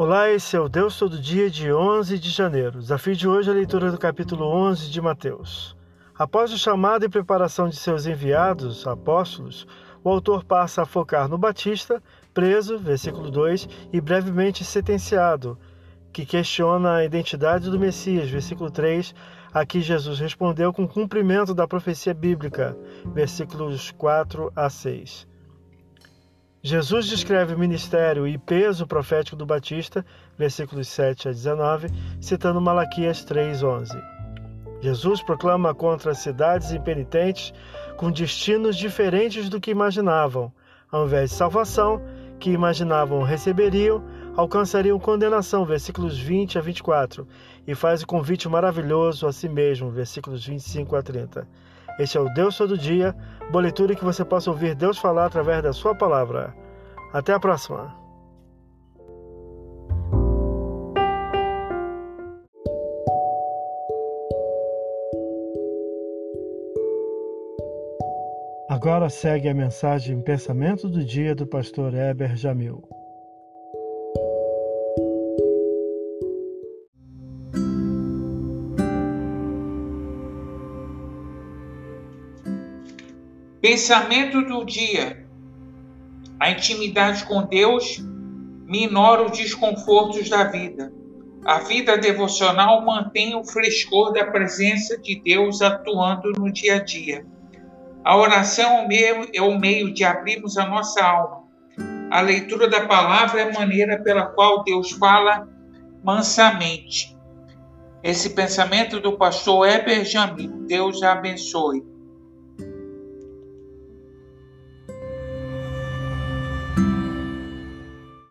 Olá, esse é o Deus Todo Dia de 11 de janeiro. Desafio de hoje é a leitura do capítulo 11 de Mateus. Após o chamado e preparação de seus enviados, apóstolos, o autor passa a focar no Batista, preso, versículo 2, e brevemente sentenciado, que questiona a identidade do Messias, versículo 3, a que Jesus respondeu com cumprimento da profecia bíblica, versículos 4 a 6. Jesus descreve o ministério e peso profético do Batista, versículos 7 a 19, citando Malaquias 3:11. Jesus proclama contra cidades impenitentes com destinos diferentes do que imaginavam. Ao invés de salvação, que imaginavam receberiam, alcançariam condenação, versículos 20 a 24, e faz o convite maravilhoso a si mesmo, versículos 25 a 30. Este é o Deus Todo Dia, boa leitura que você possa ouvir Deus falar através da sua palavra. Até a próxima! Agora segue a mensagem Pensamento do Dia do pastor Heber Jamil. Pensamento do dia. A intimidade com Deus minora os desconfortos da vida. A vida devocional mantém o frescor da presença de Deus atuando no dia a dia. A oração é o meio, é o meio de abrirmos a nossa alma. A leitura da palavra é a maneira pela qual Deus fala mansamente. Esse pensamento do pastor Heber Jamil. Deus abençoe.